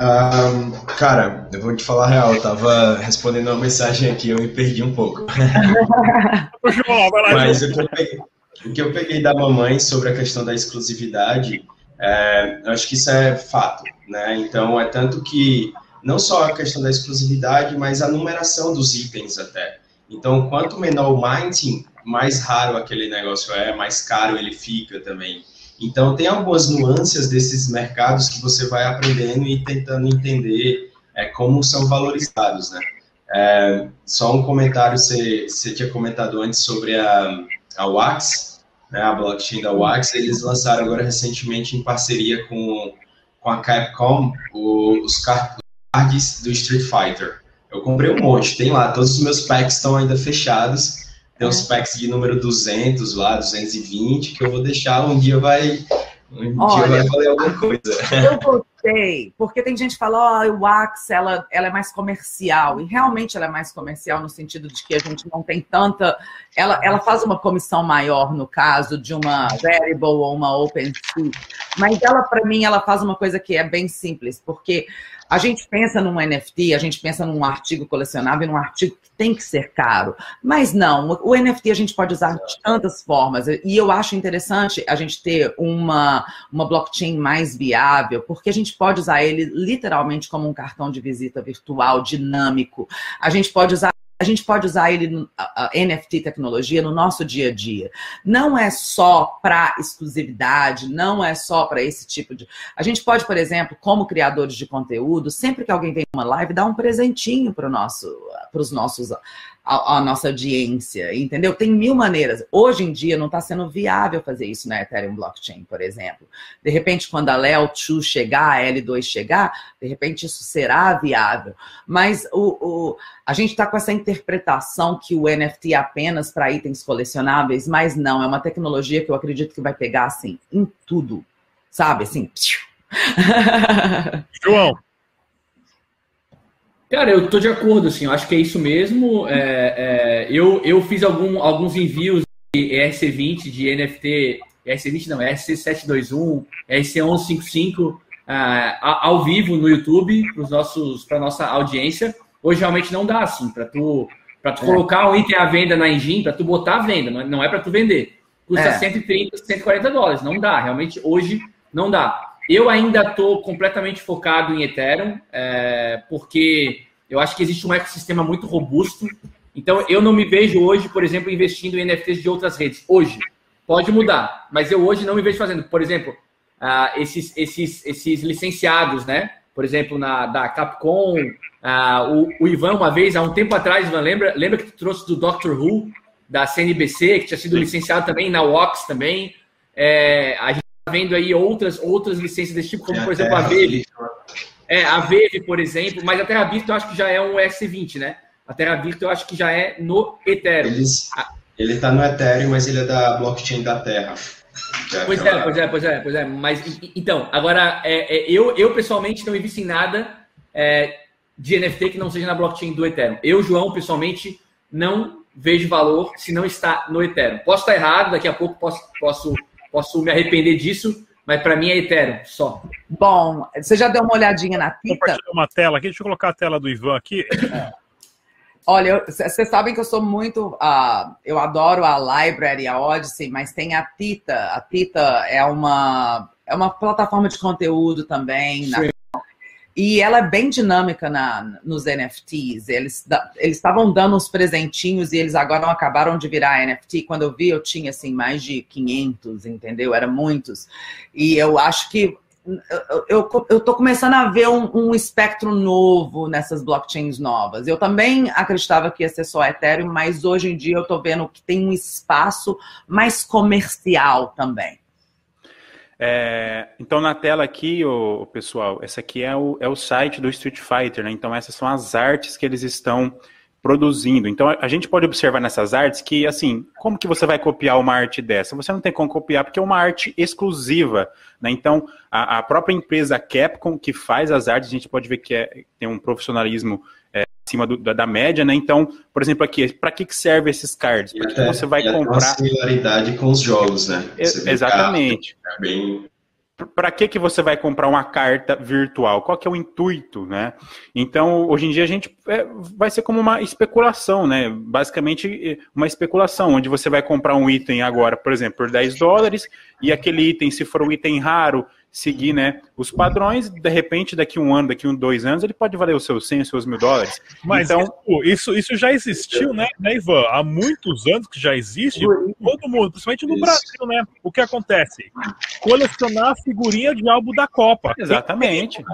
um, cara, eu vou te falar a real, eu tava respondendo uma mensagem aqui, eu me perdi um pouco. Mas o que, eu peguei, o que eu peguei da mamãe sobre a questão da exclusividade, é, eu acho que isso é fato, né? Então, é tanto que, não só a questão da exclusividade, mas a numeração dos itens até. Então, quanto menor o minting, mais raro aquele negócio é, mais caro ele fica também. Então, tem algumas nuances desses mercados que você vai aprendendo e tentando entender é, como são valorizados, né? É, só um comentário, você, você tinha comentado antes sobre a, a Wax, né, a blockchain da Wax, eles lançaram agora recentemente em parceria com, com a Capcom os cards do Street Fighter. Eu comprei um monte, tem lá, todos os meus packs estão ainda fechados, tem uns packs de número 200 lá, 220, que eu vou deixar, um dia vai, um Olha, dia vai valer alguma coisa. Eu gostei, porque tem gente que fala, ó, oh, o Wax, ela, ela é mais comercial, e realmente ela é mais comercial no sentido de que a gente não tem tanta... Ela, ela faz uma comissão maior, no caso de uma Variable ou uma OpenSea, mas ela, para mim, ela faz uma coisa que é bem simples, porque a gente pensa num NFT, a gente pensa num artigo colecionável, num artigo que tem que ser caro. Mas não, o NFT a gente pode usar de tantas formas. E eu acho interessante a gente ter uma, uma blockchain mais viável, porque a gente pode usar ele literalmente como um cartão de visita virtual dinâmico. A gente pode usar a gente pode usar ele, a NFT tecnologia, no nosso dia a dia. Não é só para exclusividade, não é só para esse tipo de. A gente pode, por exemplo, como criadores de conteúdo, sempre que alguém vem uma live, dar um presentinho para nosso, os nossos a, a, nossa audiência, entendeu? Tem mil maneiras. Hoje em dia não está sendo viável fazer isso na Ethereum Blockchain, por exemplo. De repente, quando a Leo 2 chegar, a L2 chegar, de repente isso será viável. Mas o, o a gente está com essa interpretação que o NFT é apenas para itens colecionáveis, mas não, é uma tecnologia que eu acredito que vai pegar assim em tudo, sabe? Assim. João, Cara, eu tô de acordo, assim, eu acho que é isso mesmo. É, é, eu, eu fiz algum, alguns envios de ERC20, de NFT, ERC20 não, ERC721, ERC1155, uh, ao vivo no YouTube, para nossa audiência. Hoje realmente não dá, assim, para tu, pra tu é. colocar um item à venda na engine, para tu botar à venda, não é, não é para tu vender. Custa é. 130, 140 dólares, não dá, realmente hoje não dá. Eu ainda estou completamente focado em Ethereum, é, porque eu acho que existe um ecossistema muito robusto. Então, eu não me vejo hoje, por exemplo, investindo em NFTs de outras redes. Hoje. Pode mudar, mas eu hoje não me vejo fazendo. Por exemplo, uh, esses, esses, esses licenciados, né? Por exemplo, na, da Capcom, uh, o, o, Ivan, uma vez, há um tempo atrás, Ivan, lembra, lembra que tu trouxe do Doctor Who, da CNBC, que tinha sido licenciado também na WOX também. É, a gente vendo aí outras, outras licenças desse tipo, como, é por exemplo, a Veve. É, a Veve, por exemplo, mas a Terra Virtual eu acho que já é um S20, né? A Terra Virtual eu acho que já é no Ethereum. Eles, ele está no Ethereum, mas ele é da blockchain da Terra. É pois é, pois é, pois é, pois é. Mas então, agora é, é, eu, eu pessoalmente não invisto em nada é, de NFT que não seja na blockchain do Ethereum. Eu, João, pessoalmente, não vejo valor se não está no Ethereum. Posso estar errado, daqui a pouco posso, posso posso me arrepender disso, mas para mim é Ethereum, só. Bom, você já deu uma olhadinha na Tita? Compartilhar uma tela aqui, deixa eu colocar a tela do Ivan aqui. Olha, vocês sabem que eu sou muito. Uh, eu adoro a Library, a Odyssey, mas tem a Tita. A Tita é uma, é uma plataforma de conteúdo também. Na, e ela é bem dinâmica na, nos NFTs. Eles estavam dando uns presentinhos e eles agora não acabaram de virar NFT. Quando eu vi, eu tinha assim mais de 500, entendeu? Era muitos. E eu acho que eu, tô começando a ver um, um, espectro novo nessas blockchains novas. Eu também acreditava que ia ser só Ethereum, mas hoje em dia eu tô vendo que tem um espaço mais comercial também. É, então, na tela aqui, o pessoal, essa aqui é o, é o site do Street Fighter, né? Então, essas são as artes que eles estão produzindo. Então, a gente pode observar nessas artes que, assim, como que você vai copiar uma arte dessa? Você não tem como copiar porque é uma arte exclusiva, né? Então, a, a própria empresa Capcom que faz as artes, a gente pode ver que é, tem um profissionalismo acima do, da, da, média, né? Então, por exemplo, aqui, para que, que serve esses cards? Porque você vai comprar... Uma similaridade com os jogos, né? exatamente. É bem para que, que você vai comprar uma carta virtual? Qual que é o intuito, né? Então, hoje em dia a gente é, vai ser como uma especulação, né? Basicamente uma especulação, onde você vai comprar um item agora, por exemplo, por 10 dólares, e aquele item, se for um item raro, seguir né, os padrões, de repente, daqui um ano, daqui um dois anos, ele pode valer os seus 100, os seus mil dólares. Mas então, isso, isso já existiu, né, né, Ivan? Há muitos anos que já existe, todo mundo, principalmente no Brasil, né? O que acontece? Colecionar figurinha de álbum da Copa. Exatamente.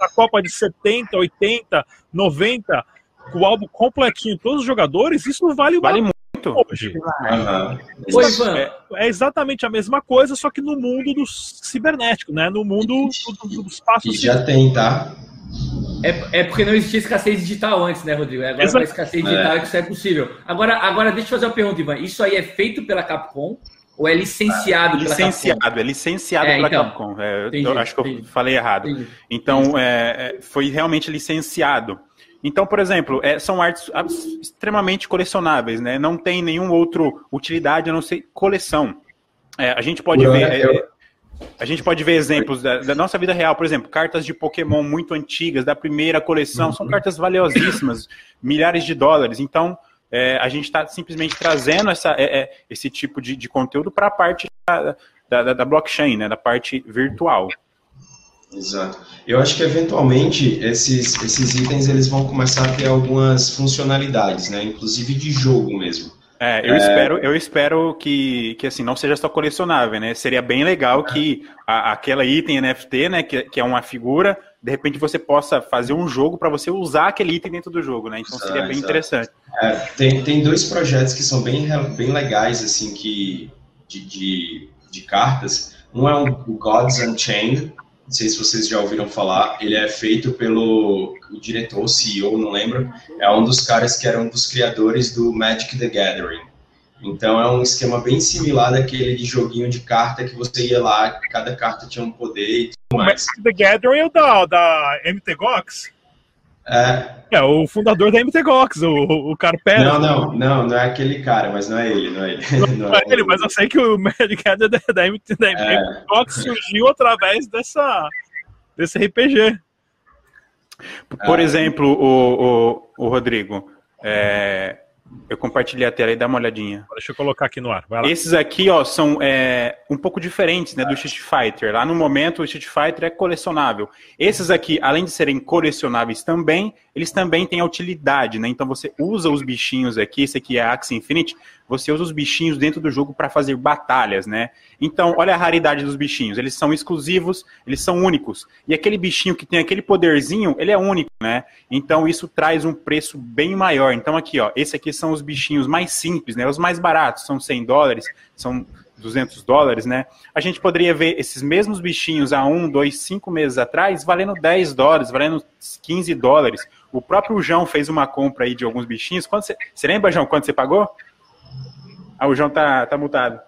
A Copa de 70, 80, 90, com o álbum completinho, todos os jogadores, isso vale, vale muito muito. Hoje. Uhum. É, é, exatamente a mesma coisa, só que no mundo do cibernético, né? No mundo do, do, espaço. E já tem, tá? É, é porque não existia escassez digital antes, né, Rodrigo? Agora Exato. a escassez digital é. que isso é possível. Agora, agora, deixa eu fazer uma pergunta, Ivan. Isso aí é feito pela Capcom ou é licenciado pela licenciado, Capcom? É licenciado é, pela então, Capcom. É, entendi, eu acho que entendi. eu falei errado. Entendi. Então, é, é, foi realmente licenciado. Então, por exemplo, é, são artes extremamente colecionáveis, né? Não tem nenhum outro utilidade a não ser coleção. É, a gente pode ver. É, a gente pode ver exemplos da, da, nossa vida real, por exemplo, cartas de Pokémon muito antigas, da primeira coleção, são cartas valiosíssimas, milhares de dólares. Então, é, a gente está simplesmente trazendo essa, é, é, esse tipo de, de conteúdo para a parte da, da, da blockchain, né, da parte virtual. Exato. Eu acho que eventualmente esses, esses itens eles vão começar a ter algumas funcionalidades, né? Inclusive de jogo mesmo. É, eu é... espero, eu espero que, que assim não seja só colecionável, né? Seria bem legal que a, aquela item NFT, né, que, que é uma figura, de repente você possa fazer um jogo para você usar aquele item dentro do jogo, né? Então seria bem interessante. É, tem, tem dois projetos que são bem, bem legais, assim, que de, de, de cartas. Um é o Gods Unchained, não sei se vocês já ouviram falar, ele é feito pelo o diretor, CEO, não lembro, é um dos caras que era um dos criadores do Magic the Gathering. Então é um esquema bem similar daquele de joguinho de carta que você ia lá, cada carta tinha um poder e tudo mais. Magic the Gathering é o da, da MTGOX? É. É, o fundador da MTGOX, o, o Carpera. Não, não, não, não é aquele cara, mas não é ele, não é ele. Não, não é, é ele, mas eu sei que o Magic da, da, da MTGOX é. surgiu através dessa, desse RPG. Por é. exemplo, o, o, o Rodrigo, é, eu compartilhei a tela e dá uma olhadinha. Deixa eu colocar aqui no ar. Esses aqui, ó, são é, um pouco diferentes, né, do Street Fighter. Lá no momento, o Street Fighter é colecionável. Esses aqui, além de serem colecionáveis também, eles também têm a utilidade, né? Então você usa os bichinhos aqui, esse aqui é Axie Infinite, você usa os bichinhos dentro do jogo para fazer batalhas, né? Então, olha a raridade dos bichinhos. Eles são exclusivos, eles são únicos. E aquele bichinho que tem aquele poderzinho, ele é único, né? Então, isso traz um preço bem maior. Então, aqui, ó, esse aqui são os bichinhos mais simples, né? Os mais baratos, são 100 dólares, são 200 dólares, né? A gente poderia ver esses mesmos bichinhos há um, dois, cinco meses atrás valendo 10 dólares, valendo 15 dólares. O próprio João fez uma compra aí de alguns bichinhos. Quando você, você lembra, João, quanto você pagou? Ah, o João tá, tá mutado.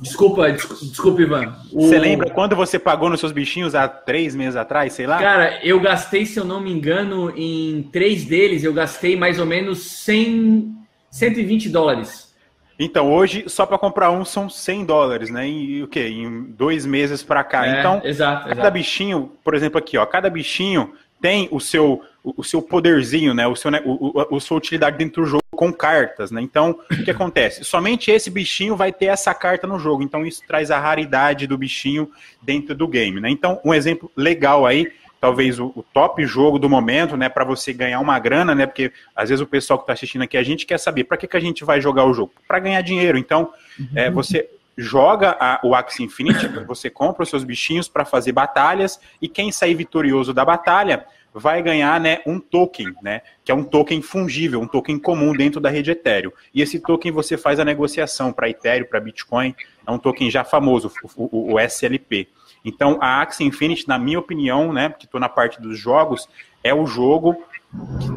Desculpa, desculpa, Ivan. Você lembra quando você pagou nos seus bichinhos há três meses atrás, sei lá? Cara, eu gastei, se eu não me engano, em três deles, eu gastei mais ou menos 100, 120 dólares. Então, hoje, só para comprar um são 100 dólares, né? E o quê? Em dois meses para cá. É, então, exato, cada bichinho, por exemplo, aqui, ó, cada bichinho tem o seu, o, o seu poderzinho, né? O seu, né? O, o, a sua utilidade dentro do jogo com cartas, né? Então, o que acontece? Somente esse bichinho vai ter essa carta no jogo. Então, isso traz a raridade do bichinho dentro do game, né? Então, um exemplo legal aí talvez o, o, top jogo do momento, né, para você ganhar uma grana, né, porque às vezes o pessoal que está assistindo aqui, a gente quer saber para que, que a gente vai jogar o jogo? Para ganhar dinheiro. Então, uhum. é, você joga a, o Axie Infinity, você compra os seus bichinhos para fazer batalhas e quem sair vitorioso da batalha vai ganhar né, um token, né, que é um token fungível, um token comum dentro da rede Ethereum. E esse token você faz a negociação para Ethereum, para Bitcoin, é um token já famoso, o, o, o SLP. Então, a Axie Infinity, na minha opinião, né, que estou na parte dos jogos, é o jogo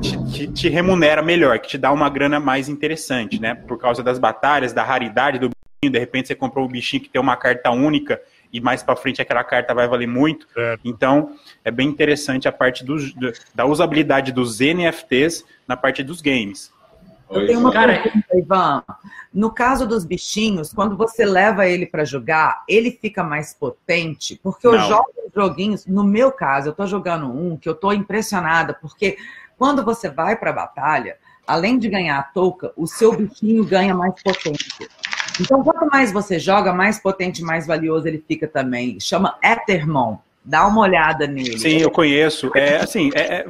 que te, te, remunera melhor, que te dá uma grana mais interessante, né? Por causa das batalhas, da raridade do bichinho, de repente você comprou um bichinho que tem uma carta única e mais para frente aquela carta vai valer muito. É. Então, é bem interessante a parte dos, da usabilidade dos NFTs na parte dos games. Eu tenho uma Cara, pergunta, Ivan. No caso dos bichinhos, quando você leva ele para jogar, ele fica mais potente? Porque eu Não. jogo joguinhos, no meu caso, eu estou jogando um que eu estou impressionada, porque quando você vai para a batalha, além de ganhar a touca, o seu bichinho ganha mais potência. Então, quanto mais você joga, mais potente, mais valioso ele fica também. Chama Ethermon. Dá uma olhada nele. Sim, eu conheço. É assim, é, é,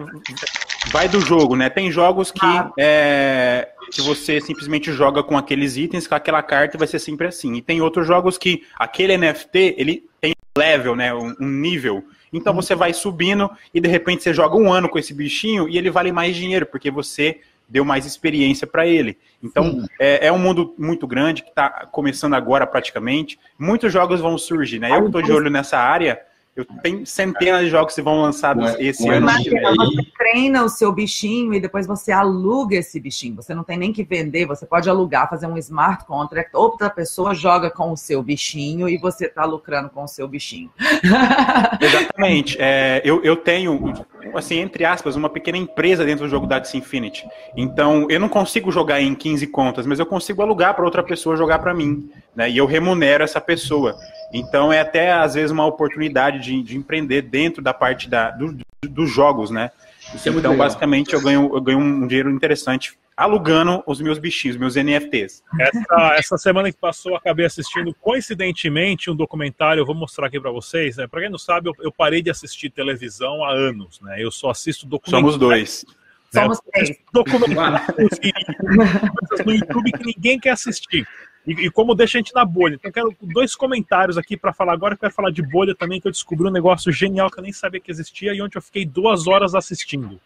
vai do jogo, né? Tem jogos que, ah. é, que você simplesmente joga com aqueles itens, com aquela carta e vai ser sempre assim. E tem outros jogos que aquele NFT, ele tem um level, né? Um, um nível. Então hum. você vai subindo e de repente você joga um ano com esse bichinho e ele vale mais dinheiro, porque você deu mais experiência para ele. Então, é, é, um mundo muito grande que está começando agora praticamente. Muitos jogos vão surgir, né? Eu estou de olho nessa área eu tenho centenas de jogos que vão lançados esse ano. Imagina, você treina o seu bichinho e depois você aluga esse bichinho. Você não tem nem que vender, você pode alugar, fazer um smart contract. Outra pessoa joga com o seu bichinho e você está lucrando com o seu bichinho. Exatamente. É, eu, eu tenho, assim, entre aspas, uma pequena empresa dentro do jogo da Infinity. Então, eu não consigo jogar em 15 contas, mas eu consigo alugar para outra pessoa jogar para mim. Né? E eu remunero essa pessoa. Então é até às vezes uma oportunidade de, de empreender dentro da parte da, do, dos jogos, né? Isso é então, é basicamente, eu ganho, eu ganho um dinheiro interessante alugando os meus bichinhos, meus NFTs. Essa, essa semana que passou, acabei assistindo coincidentemente um documentário, eu vou mostrar aqui para vocês, né? Para quem não sabe, eu, eu, parei de assistir televisão há anos, né? Eu só assisto documentários. Somos dois. Né? Somos três. Documentários no YouTube que ninguém quer assistir. E, e, como deixa a gente na bolha. Então, quero dois comentários aqui para falar agora. Eu quero falar de bolha também, que eu descobri um negócio genial que eu nem sabia que existia e onde eu fiquei duas horas assistindo.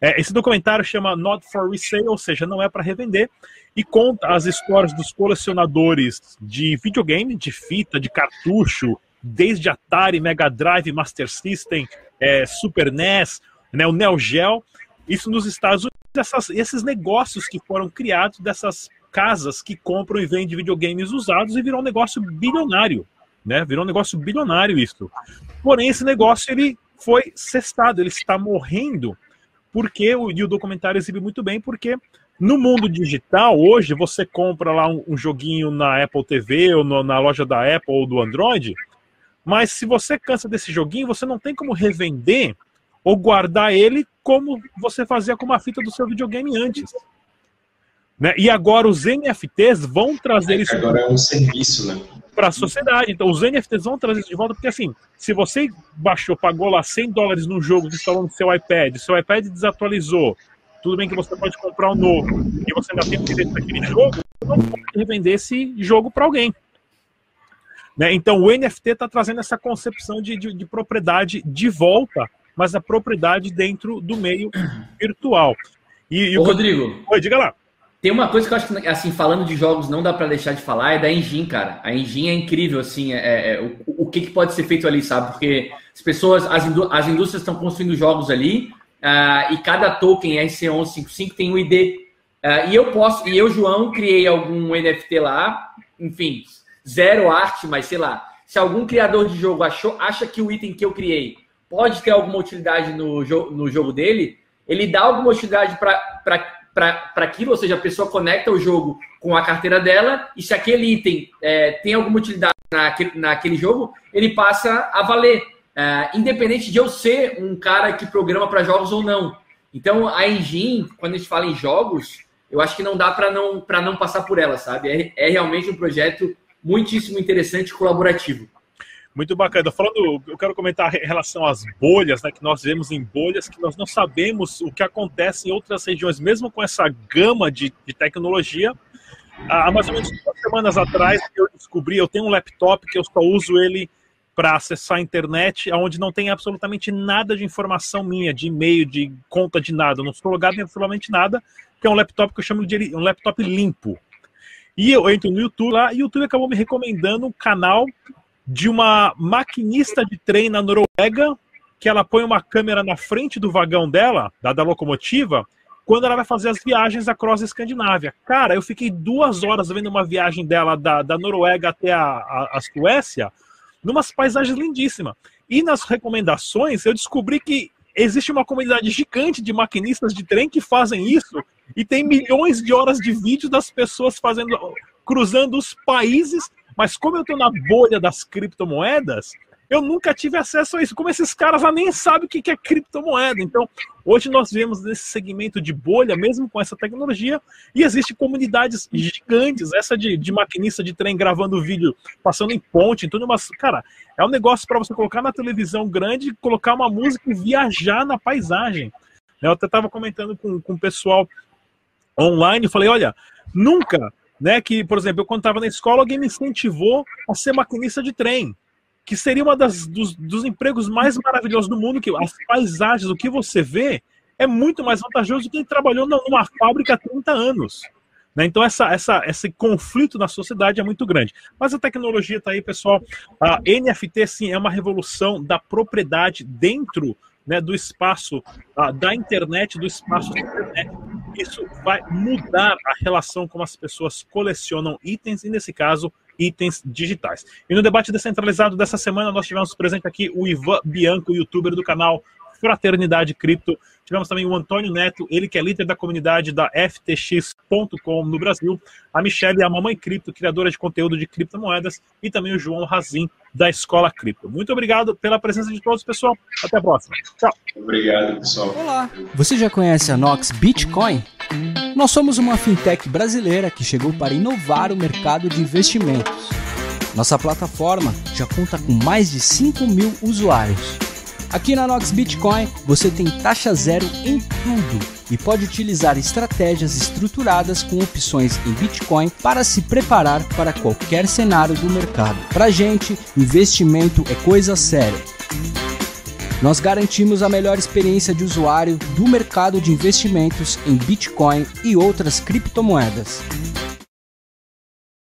É, esse documentário chama Not for Resale, ou seja, não é para revender, e conta as histórias dos colecionadores de videogame, de fita, de cartucho, desde Atari, Mega Drive, Master System, é, Super NES, né, o Neo Geo. Isso nos Estados Unidos, essas, esses negócios que foram criados dessas casas que compram e vendem videogames usados e virou um negócio bilionário, né? Virou um negócio bilionário isso. Porém, esse negócio ele foi cestado, ele está morrendo porque o, e o documentário exibe muito bem porque no mundo digital hoje você compra lá um, um joguinho na Apple TV ou no, na loja da Apple ou do Android, mas se você cansa desse joguinho você não tem como revender ou guardar ele como você fazia com uma fita do seu videogame antes. Né? E agora os NFTs vão trazer é, isso. Agora é um serviço, né? Para a sociedade. Então os NFTs vão trazer isso de volta, porque assim, se você baixou, pagou lá 100 dólares num jogo que instalou no seu iPad, seu iPad desatualizou, tudo bem que você pode comprar um novo e você ainda tem o direito daquele jogo, você não pode revender esse jogo para alguém. Né? Então o NFT está trazendo essa concepção de, de, de propriedade de volta, mas a propriedade dentro do meio virtual. E, e Ô, o Rodrigo. Oi, diga lá. Tem uma coisa que eu acho que, assim, falando de jogos, não dá para deixar de falar, é da Engine, cara. A Engine é incrível, assim, é, é, é o, o que, que, pode ser feito ali, sabe? Porque as pessoas, as, indú as indústrias estão construindo jogos ali, uh, e cada token RC1155 tem um ID. Uh, ah, e eu posso, e eu, João, criei algum NFT lá, enfim, zero arte, mas sei lá. Se algum criador de jogo achou, acha que o item que eu criei pode ter alguma utilidade no, jo no jogo dele, ele dá alguma utilidade para para aquilo, ou seja, a pessoa conecta o jogo com a carteira dela e se aquele item é, tem alguma utilidade naquele, naquele jogo, ele passa a valer, é, independente de eu ser um cara que programa para jogos ou não. Então, a engine, quando a gente fala em jogos, eu acho que não dá para não, não passar por ela, sabe? É, é realmente um projeto muitíssimo interessante e colaborativo. Muito bacana. Falando, eu quero comentar em relação às bolhas, né, que nós vemos em bolhas, que nós não sabemos o que acontece em outras regiões, mesmo com essa gama de, de tecnologia. Há mais ou menos duas semanas atrás eu descobri, eu tenho um laptop que eu só uso ele para acessar a internet, onde não tem absolutamente nada de informação minha, de e-mail, de conta de nada. Eu não estou logado em absolutamente nada, que é um laptop que eu chamo de um laptop limpo. E eu entro no YouTube lá, e o YouTube acabou me recomendando um canal de uma maquinista de trem na Noruega, que ela põe uma câmera na frente do vagão dela, da, da locomotiva, quando ela vai fazer as viagens across a Escandinávia. Cara, eu fiquei duas horas vendo uma viagem dela da, da Noruega até a, a, a Suécia, numas paisagens lindíssimas. E nas recomendações, eu descobri que existe uma comunidade gigante de maquinistas de trem que fazem isso e tem milhões de horas de vídeo das pessoas fazendo cruzando os países mas como eu estou na bolha das criptomoedas, eu nunca tive acesso a isso. Como esses caras lá nem sabem o que é criptomoeda. Então, hoje nós vemos nesse segmento de bolha, mesmo com essa tecnologia, e existem comunidades gigantes. Essa de, de maquinista de trem gravando vídeo, passando em ponte, em tudo, mas, cara, é um negócio para você colocar na televisão grande, colocar uma música e viajar na paisagem. Eu até estava comentando com, com o pessoal online, falei, olha, nunca né? Que, por exemplo, eu quando estava na escola, alguém me incentivou a ser maquinista de trem, que seria uma das dos, dos empregos mais maravilhosos do mundo, que as paisagens, o que você vê, é muito mais vantajoso do que quem trabalhou numa fábrica há 30 anos. Né? Então, essa, essa, esse conflito na sociedade é muito grande. Mas a tecnologia está aí, pessoal. A NFT, sim, é uma revolução da propriedade dentro né, do espaço uh, da internet, do espaço da internet. Isso vai mudar a relação como as pessoas colecionam itens, e nesse caso, itens digitais. E no debate descentralizado dessa semana, nós tivemos presente aqui o Ivan Bianco, youtuber do canal Fraternidade Cripto. Tivemos também o Antônio Neto, ele que é líder da comunidade da FTX.com no Brasil. A Michelle, a Mamãe Cripto, criadora de conteúdo de criptomoedas. E também o João Razin, da Escola Cripto. Muito obrigado pela presença de todos, pessoal. Até a próxima. Tchau. Obrigado, pessoal. Olá. Você já conhece a Nox Bitcoin? Nós somos uma fintech brasileira que chegou para inovar o mercado de investimentos. Nossa plataforma já conta com mais de 5 mil usuários Aqui na Nox Bitcoin você tem taxa zero em tudo e pode utilizar estratégias estruturadas com opções em Bitcoin para se preparar para qualquer cenário do mercado. Para gente, investimento é coisa séria. Nós garantimos a melhor experiência de usuário do mercado de investimentos em Bitcoin e outras criptomoedas.